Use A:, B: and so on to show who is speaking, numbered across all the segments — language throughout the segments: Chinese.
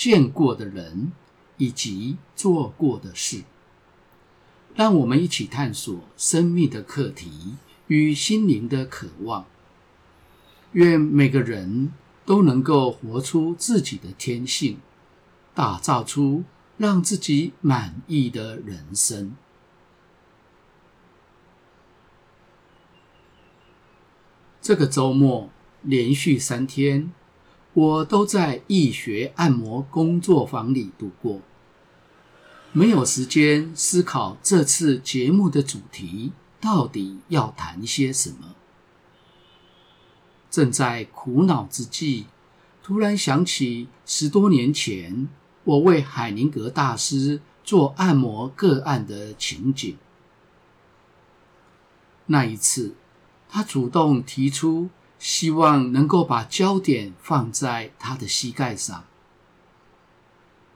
A: 见过的人以及做过的事。让我们一起探索生命的课题与心灵的渴望。愿每个人都能够活出自己的天性，打造出让自己满意的人生。这个周末连续三天，我都在易学按摩工作坊里度过，没有时间思考这次节目的主题到底要谈些什么。正在苦恼之际，突然想起十多年前我为海宁格大师做按摩个案的情景。那一次，他主动提出，希望能够把焦点放在他的膝盖上。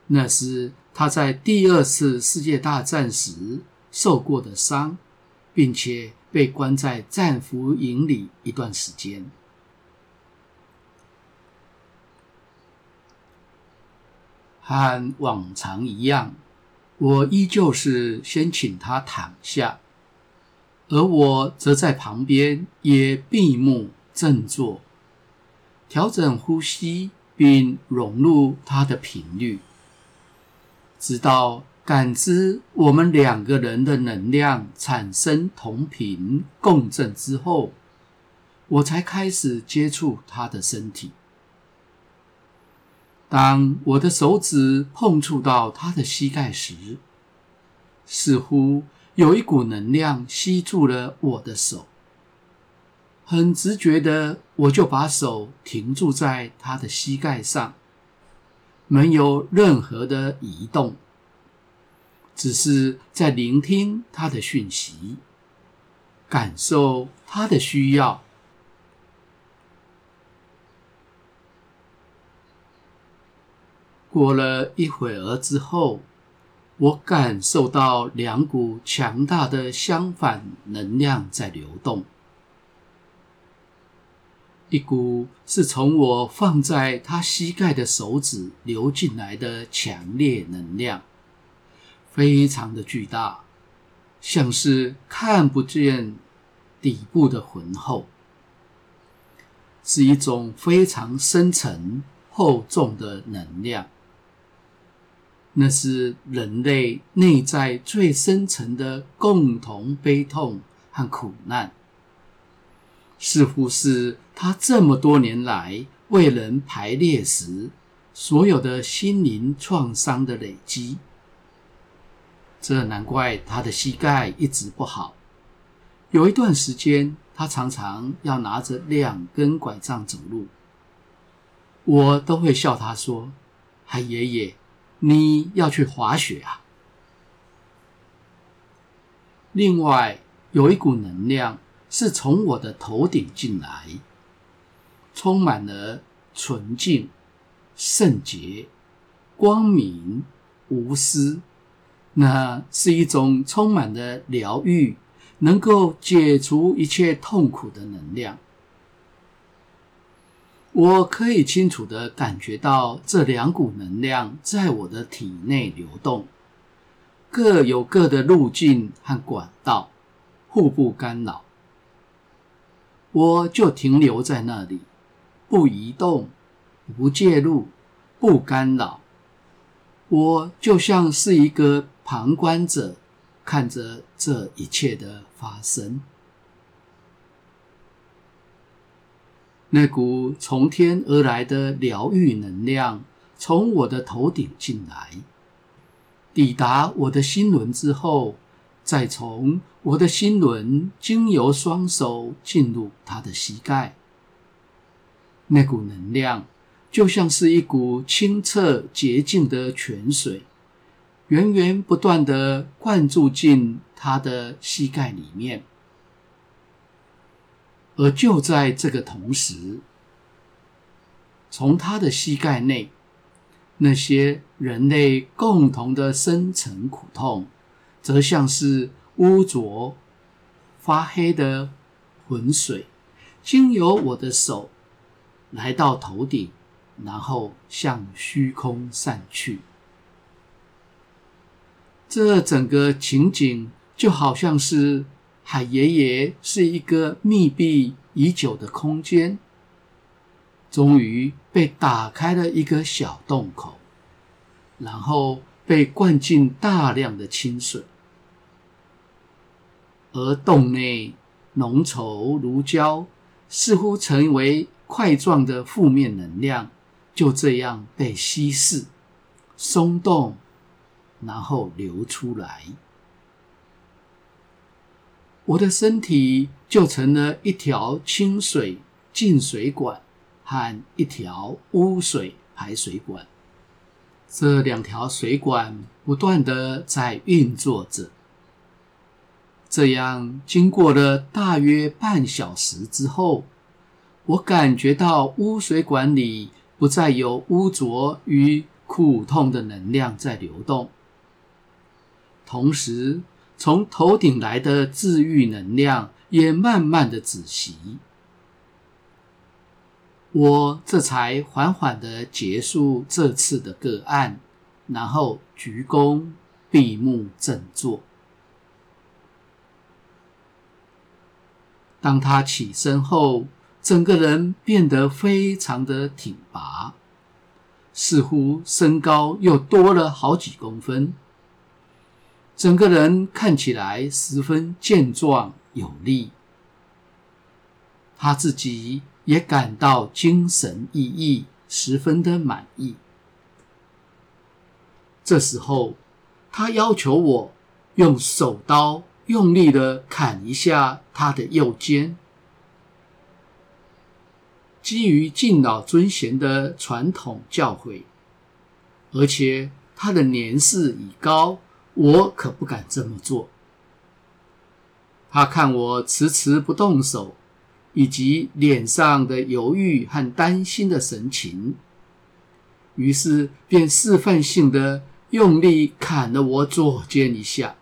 A: 那是他在第二次世界大战时受过的伤，并且被关在战俘营里一段时间。和往常一样，我依旧是先请他躺下。而我则在旁边也闭目振作，调整呼吸，并融入他的频率，直到感知我们两个人的能量产生同频共振之后，我才开始接触他的身体。当我的手指碰触到他的膝盖时，似乎……有一股能量吸住了我的手，很直觉的，我就把手停住在他的膝盖上，没有任何的移动，只是在聆听他的讯息，感受他的需要。过了一会儿之后。我感受到两股强大的相反能量在流动，一股是从我放在他膝盖的手指流进来的强烈能量，非常的巨大，像是看不见底部的浑厚，是一种非常深沉厚重的能量。那是人类内在最深层的共同悲痛和苦难，似乎是他这么多年来为人排列时所有的心灵创伤的累积。这难怪他的膝盖一直不好，有一段时间他常常要拿着两根拐杖走路，我都会笑他说：“嗨，爷爷。”你要去滑雪啊？另外，有一股能量是从我的头顶进来，充满了纯净、圣洁、光明、无私。那是一种充满了疗愈，能够解除一切痛苦的能量。我可以清楚的感觉到这两股能量在我的体内流动，各有各的路径和管道，互不干扰。我就停留在那里，不移动，不介入，不干扰。我就像是一个旁观者，看着这一切的发生。那股从天而来的疗愈能量从我的头顶进来，抵达我的心轮之后，再从我的心轮经由双手进入他的膝盖。那股能量就像是一股清澈洁净的泉水，源源不断的灌注进他的膝盖里面。而就在这个同时，从他的膝盖内，那些人类共同的深层苦痛，则像是污浊、发黑的浑水，经由我的手来到头顶，然后向虚空散去。这整个情景就好像是海爷爷是一个密闭已久的空间。终于被打开了一个小洞口，然后被灌进大量的清水，而洞内浓稠如胶，似乎成为块状的负面能量，就这样被稀释、松动，然后流出来。我的身体就成了一条清水进水管。和一条污水排水管，这两条水管不断地在运作着。这样经过了大约半小时之后，我感觉到污水管里不再有污浊与苦痛的能量在流动，同时从头顶来的治愈能量也慢慢的止息。我这才缓缓的结束这次的个案，然后鞠躬闭目振作。当他起身后，整个人变得非常的挺拔，似乎身高又多了好几公分，整个人看起来十分健壮有力。他自己。也感到精神奕奕，十分的满意。这时候，他要求我用手刀用力的砍一下他的右肩。基于敬老尊贤的传统教诲，而且他的年事已高，我可不敢这么做。他看我迟迟不动手。以及脸上的犹豫和担心的神情，于是便示范性的用力砍了我左肩一下，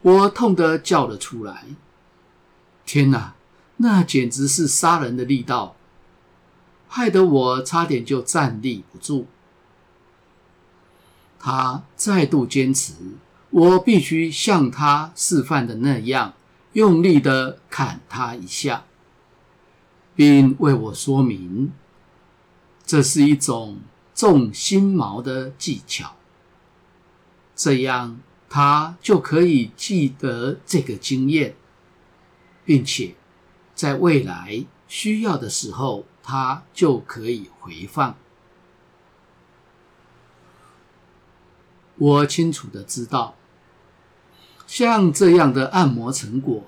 A: 我痛得叫了出来。天哪，那简直是杀人的力道，害得我差点就站立不住。他再度坚持，我必须像他示范的那样。用力的砍他一下，并为我说明，这是一种种心毛的技巧，这样他就可以记得这个经验，并且在未来需要的时候，它就可以回放。我清楚的知道。像这样的按摩成果，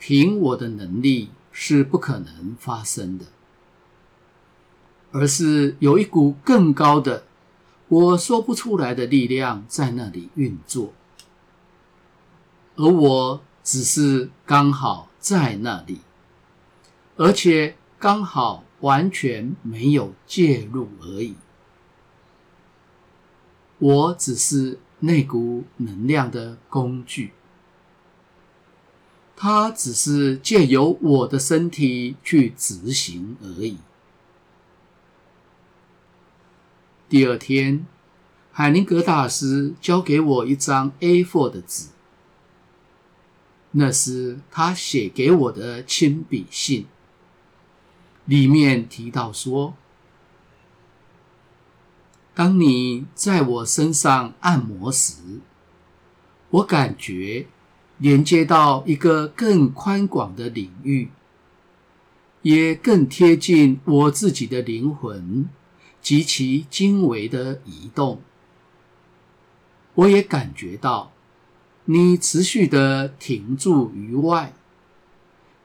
A: 凭我的能力是不可能发生的，而是有一股更高的、我说不出来的力量在那里运作，而我只是刚好在那里，而且刚好完全没有介入而已，我只是。那股能量的工具，它只是借由我的身体去执行而已。第二天，海灵格大师交给我一张 A4 的纸，那是他写给我的亲笔信，里面提到说。当你在我身上按摩时，我感觉连接到一个更宽广的领域，也更贴近我自己的灵魂及其精微的移动。我也感觉到你持续的停驻于外，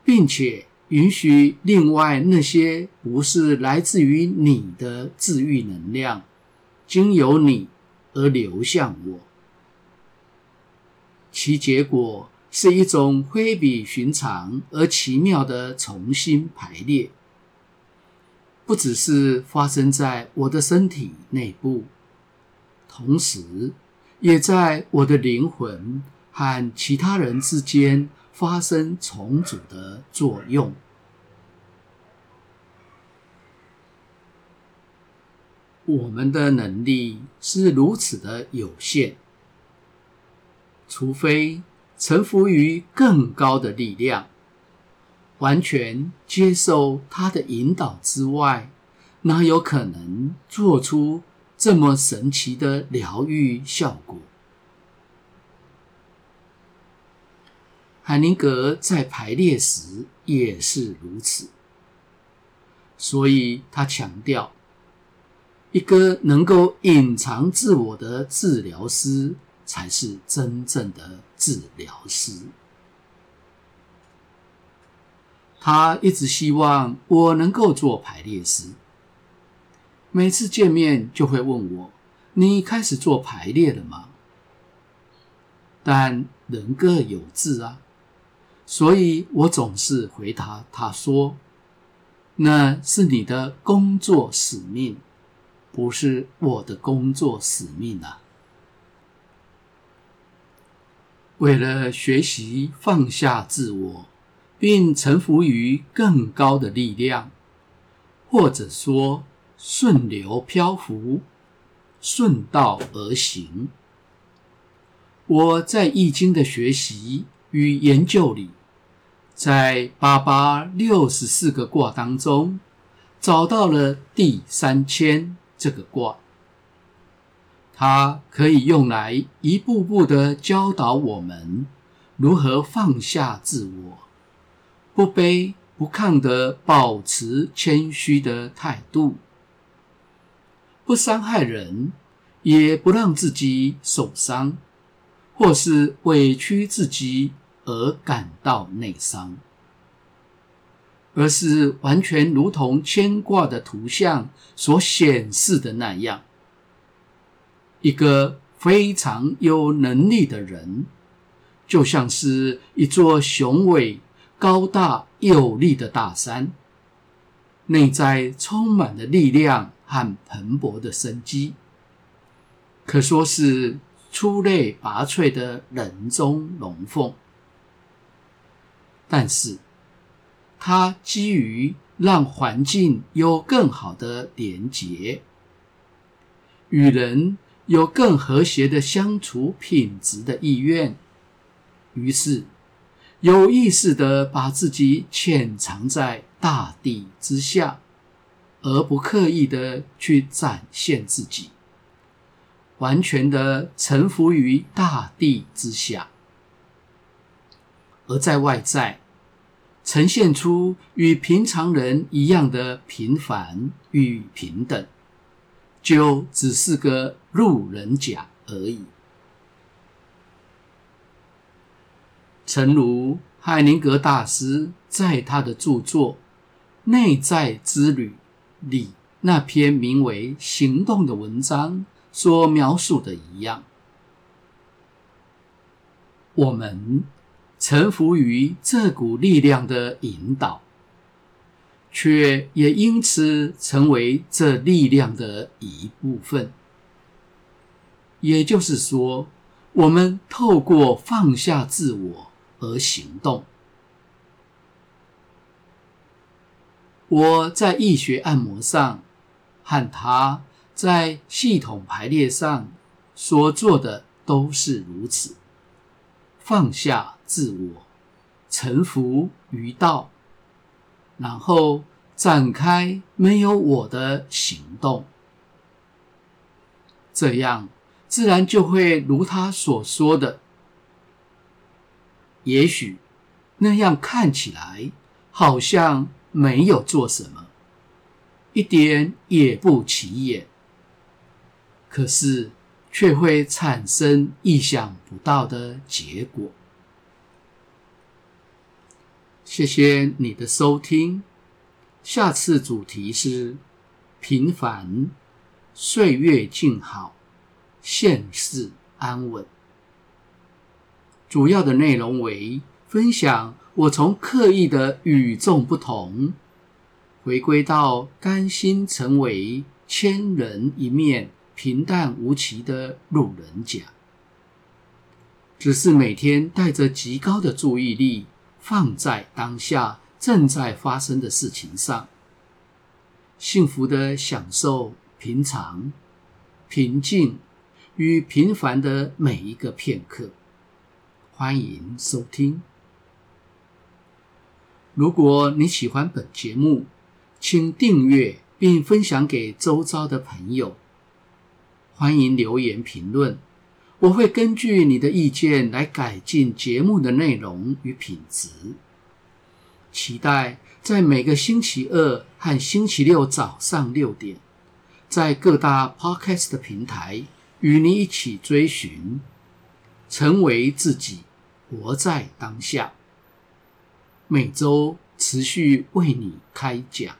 A: 并且允许另外那些不是来自于你的治愈能量，经由你而流向我，其结果是一种非比寻常而奇妙的重新排列，不只是发生在我的身体内部，同时也在我的灵魂和其他人之间发生重组的作用。我们的能力是如此的有限，除非臣服于更高的力量，完全接受他的引导之外，哪有可能做出这么神奇的疗愈效果？海灵格在排列时也是如此，所以他强调。一个能够隐藏自我的治疗师，才是真正的治疗师。他一直希望我能够做排列师，每次见面就会问我：“你开始做排列了吗？”但人各有志啊，所以我总是回答他说：“那是你的工作使命。”不是我的工作使命啊！为了学习放下自我，并臣服于更高的力量，或者说顺流漂浮、顺道而行，我在易经的学习与研究里，在八八六十四个卦当中，找到了第三千。这个卦，它可以用来一步步的教导我们如何放下自我，不卑不亢的保持谦虚的态度，不伤害人，也不让自己受伤，或是委屈自己而感到内伤。而是完全如同牵挂的图像所显示的那样，一个非常有能力的人，就像是一座雄伟、高大、有力的大山，内在充满了力量和蓬勃的生机，可说是出类拔萃的人中龙凤。但是，它基于让环境有更好的连结，与人有更和谐的相处品质的意愿，于是有意识的把自己潜藏在大地之下，而不刻意的去展现自己，完全的臣服于大地之下，而在外在。呈现出与平常人一样的平凡与平等，就只是个路人甲而已。诚如海灵格大师在他的著作《内在之旅》里那篇名为《行动》的文章所描述的一样，我们。臣服于这股力量的引导，却也因此成为这力量的一部分。也就是说，我们透过放下自我而行动。我在易学按摩上，和他在系统排列上所做的都是如此。放下自我，臣服于道，然后展开没有我的行动，这样自然就会如他所说的，也许那样看起来好像没有做什么，一点也不起眼，可是。却会产生意想不到的结果。谢谢你的收听，下次主题是平凡，岁月静好，现世安稳。主要的内容为分享我从刻意的与众不同，回归到甘心成为千人一面、平淡无奇的路人甲。只是每天带着极高的注意力，放在当下正在发生的事情上，幸福的享受平常、平静与平凡的每一个片刻。欢迎收听。如果你喜欢本节目，请订阅并分享给周遭的朋友。欢迎留言评论。我会根据你的意见来改进节目的内容与品质。期待在每个星期二和星期六早上六点，在各大 Podcast 平台与你一起追寻，成为自己，活在当下。每周持续为你开讲。